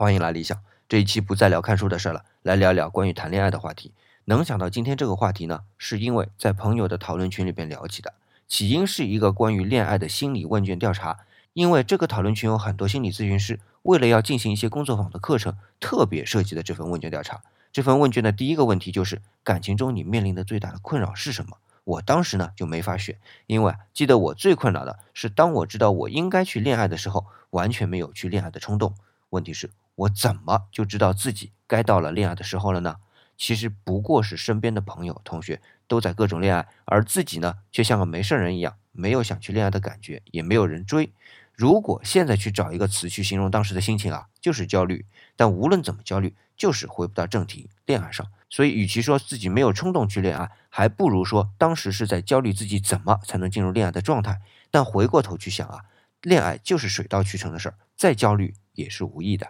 欢迎来理想。这一期不再聊看书的事了，来聊聊关于谈恋爱的话题。能想到今天这个话题呢，是因为在朋友的讨论群里边聊起的。起因是一个关于恋爱的心理问卷调查。因为这个讨论群有很多心理咨询师，为了要进行一些工作坊的课程，特别设计的这份问卷调查。这份问卷的第一个问题就是感情中你面临的最大的困扰是什么？我当时呢就没法选，因为记得我最困扰的是当我知道我应该去恋爱的时候，完全没有去恋爱的冲动。问题是，我怎么就知道自己该到了恋爱的时候了呢？其实不过是身边的朋友、同学都在各种恋爱，而自己呢却像个没事人一样，没有想去恋爱的感觉，也没有人追。如果现在去找一个词去形容当时的心情啊，就是焦虑。但无论怎么焦虑，就是回不到正题，恋爱上。所以，与其说自己没有冲动去恋爱，还不如说当时是在焦虑自己怎么才能进入恋爱的状态。但回过头去想啊，恋爱就是水到渠成的事儿，再焦虑也是无益的。